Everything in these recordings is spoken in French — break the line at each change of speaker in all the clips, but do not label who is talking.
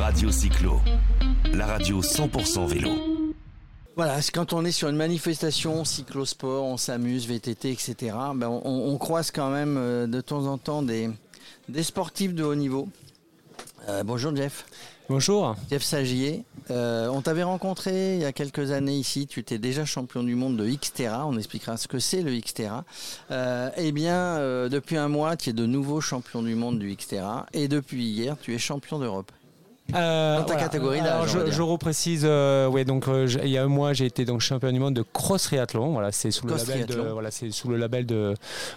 Radio Cyclo, la radio 100% vélo.
Voilà, quand on est sur une manifestation cyclosport, on s'amuse, VTT, etc., ben on, on, croise quand même euh, de temps en temps des, des sportifs de haut niveau. Euh, bonjour Jeff.
Bonjour.
Jeff Sagier. Euh, on t'avait rencontré il y a quelques années ici. Tu étais déjà champion du monde de Xterra. On expliquera ce que c'est le Xterra. Euh, eh bien, depuis un mois, tu es de nouveau champion du monde du Xterra. Et depuis hier, tu es champion d'Europe.
Euh, Dans ta catégorie d'âge. Je, je, reprécise, euh, ouais, donc euh, il y a un mois, j'ai été donc champion du monde de cross triathlon. Voilà, c'est sous le label de, voilà, c'est sous le label de,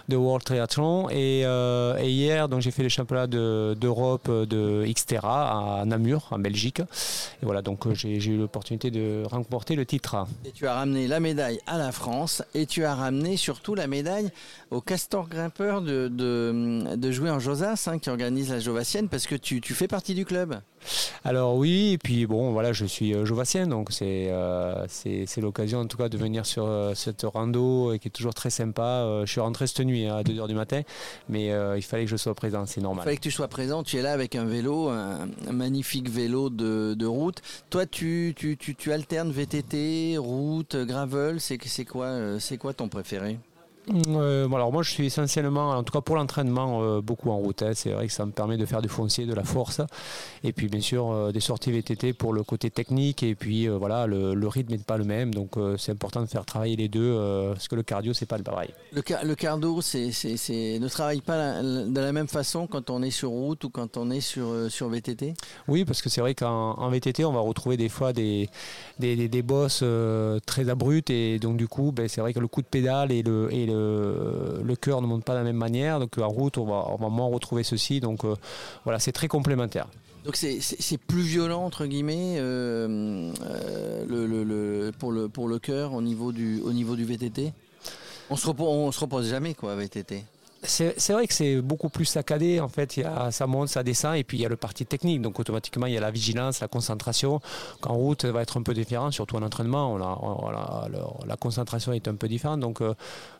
de World Triathlon. Et, et hier, donc j'ai fait les championnats d'Europe de, Xterra à Namur, en Belgique. Et voilà, donc j'ai eu l'opportunité de remporter le titre.
Et tu as ramené la médaille à la France et tu as ramené surtout la médaille au Castor Grimpeur de, de, de jouer en Josas, hein, qui organise la Jovassienne, parce que tu, tu fais partie du club.
Alors oui, et puis bon, voilà, je suis euh, jovassien, donc euh, c'est l'occasion en tout cas de venir sur euh, cette rando qui est toujours très sympa. je suis rentré cette nuit hein, à 2h du matin, mais il fallait que je sois présent, c'est normal.
Il fallait que tu sois présent, tu es là avec un vélo, un, magnifique vélo de, de, route. Toi, tu, tu, tu, tu alternes VTT, route, gravel, c'est quoi, c'est quoi ton préféré?
Euh, alors moi je suis essentiellement, en tout cas pour l'entraînement, euh, beaucoup en route. Hein. C'est vrai que ça me permet de faire du foncier, de la force, et puis bien sûr euh, des sorties VTT pour le côté technique. Et puis voilà, le, rythme n'est pas le même, donc c'est important de faire travailler les deux, parce que le cardio c'est pas le pareil.
Le, le cardio c'est, ne travaille pas de la même façon quand on est sur route ou quand on est sur, sur VTT.
Oui, parce que c'est vrai qu'en VTT on va retrouver des fois des des, des, bosses très abruptes, et donc du coup ben, c'est vrai que le coup de pédale et le, et le le cœur ne monte pas de la même manière. Donc en route, on va, on va moins retrouver ceci. Donc euh, voilà, c'est très complémentaire.
Donc c'est plus violent entre guillemets euh, euh, le, pour le pour le cœur au niveau du au niveau du VTT. On se repose, on se repose jamais quoi VTT
c'est vrai que c'est beaucoup plus saccadé. En fait, ça monte, ça descend, et puis il y a le parti technique. Donc automatiquement, il y a la vigilance, la concentration. Qu'en route, ça va être un peu différent, surtout en entraînement. La concentration est un peu différente. Donc, euh,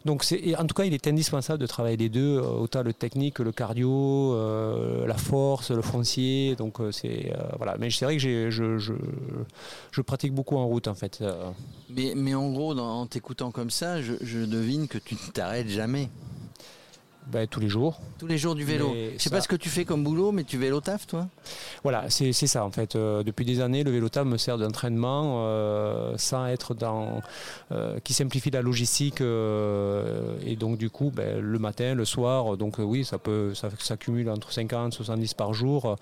en tout cas, il est indispensable de travailler les deux, euh, autant le technique, le cardio, euh, la force, le foncier. Donc voilà. Mais c'est vrai que je, pratique beaucoup en route, en fait.
Mais, mais en gros, en t'écoutant comme ça, je, je devine que tu ne t'arrêtes jamais.
Ben, tous les jours.
Tous les jours du vélo. Je sais pas ce que tu fais comme boulot, mais tu vélo taf, toi?
Voilà, c'est ça en fait. Euh, depuis des années, le vélo taf me sert d'entraînement euh, sans être dans. Euh, qui simplifie la logistique. et donc, du coup, ben, le matin, le soir, donc oui, ça peut ça s'accumule entre 50 70 par jour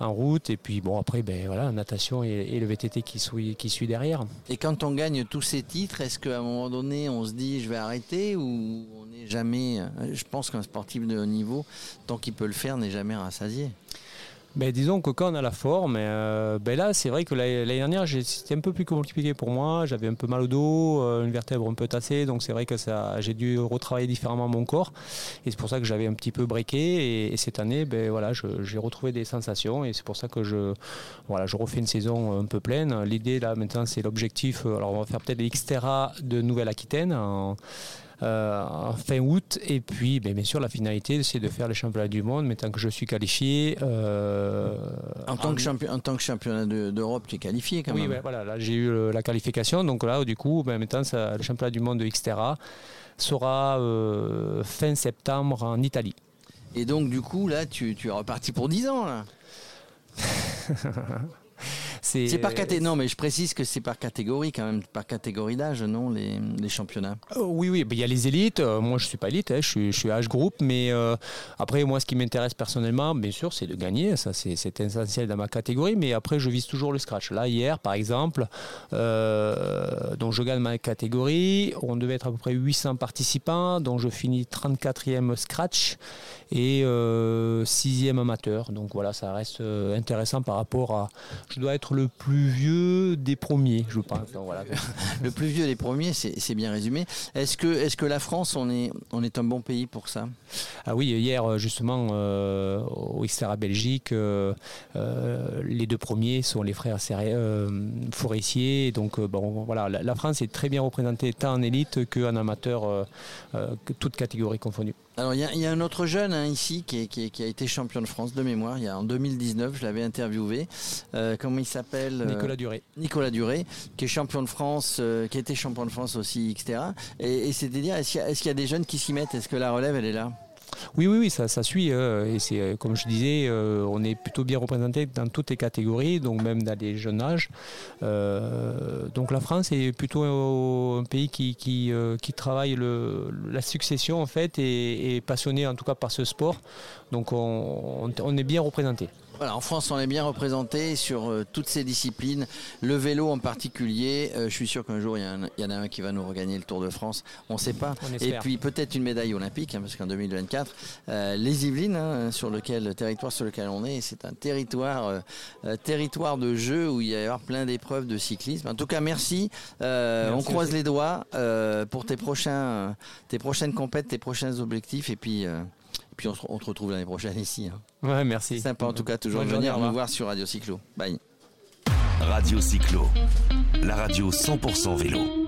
en route. Et puis, bon, après, ben, voilà, natation et, le VTT qui suit, qui suit derrière.
Et quand on gagne tous ces titres, est-ce qu'à un moment donné, on se dit je vais arrêter ou jamais. Je pense qu'un sportif de haut niveau, tant qu'il peut le faire, n'est jamais rassasié.
Ben, disons que quand on a la forme, euh, ben là c'est vrai que l'année dernière c'était un peu plus compliqué pour moi, j'avais un peu mal au dos, euh, une vertèbre un peu tassée, donc c'est vrai que j'ai dû retravailler différemment mon corps et c'est pour ça que j'avais un petit peu breaké et, cette année ben, voilà, j'ai retrouvé des sensations et c'est pour ça que je, voilà, je refais une saison un peu pleine. L'idée là maintenant c'est l'objectif, alors on va faire peut-être l'Xterra de Nouvelle-Aquitaine euh, fin août. Et puis, ben, bien sûr, la finalité, c'est de faire les championnats du monde. Mais tant que je suis qualifié.
Euh, en, tant que champion, en tant que championnat d'Europe, tu es qualifié quand même.
Oui, voilà, là, j'ai eu la qualification. Donc là, du coup, ben, maintenant, ça, le championnat du monde de Xterra sera euh, fin septembre en Italie.
Et donc, du coup, là, tu, tu es reparti pour 10 ans, là C'est par catégorie. Non, mais je précise que c'est par catégorie quand même, par catégorie d'âge, non, les, les championnats.
Euh, oui, oui, il y a les élites. Euh, moi, je suis pas élite, hein, je, suis, je suis âge groupe, mais euh, après, moi, ce qui m'intéresse personnellement, bien sûr, c'est de gagner. Ça, c'est essentiel dans ma catégorie. Mais après, je vise toujours le scratch. Là, hier, par exemple, donc je gagne ma catégorie. On devait être à peu près 800 participants, dont je finis 34e scratch et 6e amateur. Donc voilà, ça reste intéressant par rapport à. Je dois être le plus vieux des premiers, je pense.
le plus vieux des premiers, c'est bien résumé. Est-ce que, est que la France, on est, on est un bon pays pour ça?
Ah oui, hier justement euh, au Xterra Belgique, euh, euh, les deux premiers sont les frères Forestier. Donc bon, voilà, la, France est très bien représentée tant en élite qu'en amateur, que toute catégorie confondue.
Alors il y, a un autre jeune hein, ici qui, a été champion de France de mémoire. Il y a en 2019, je l'avais interviewé. Euh, comment il s'appelle
euh, Nicolas Duré.
Nicolas Duré, qui est champion de France, euh, qui a été champion de France aussi, etc. Et, et c'est-à-dire, est-ce qu'il y, a des jeunes qui s'y mettent? Est-ce que la relève, elle est là?
Oui, oui, oui, ça, ça suit. Hein. et c'est euh, comme je disais, euh, on est plutôt bien représenté dans toutes les catégories, donc même dans les jeunes âges. Euh, donc la France est plutôt un pays qui, qui, travaille le, la succession en fait et, passionné en tout cas par ce sport. Donc on est bien représenté
en France, on est bien représenté sur euh, toutes ces disciplines. Le vélo en particulier, euh, je suis sûr qu'un jour, il y, en a un qui va nous regagner le Tour de France. On ne sait pas. Et puis peut-être une médaille olympique, hein, parce qu'en 2024, euh, les Yvelines, hein, sur lequel, le territoire sur lequel on est, c'est un territoire, territoire de jeu où il y a plein d'épreuves de cyclisme. En tout cas, merci. on croise les doigts pour tes prochains, tes prochaines compètes, tes prochains objectifs. Et puis. Puis on se, retrouve l'année prochaine ici.
Hein. Ouais, merci.
Sympa en tout cas, toujours de venir nous voir sur Radio Cyclo. Bye.
Radio Cyclo, la radio 100% vélo.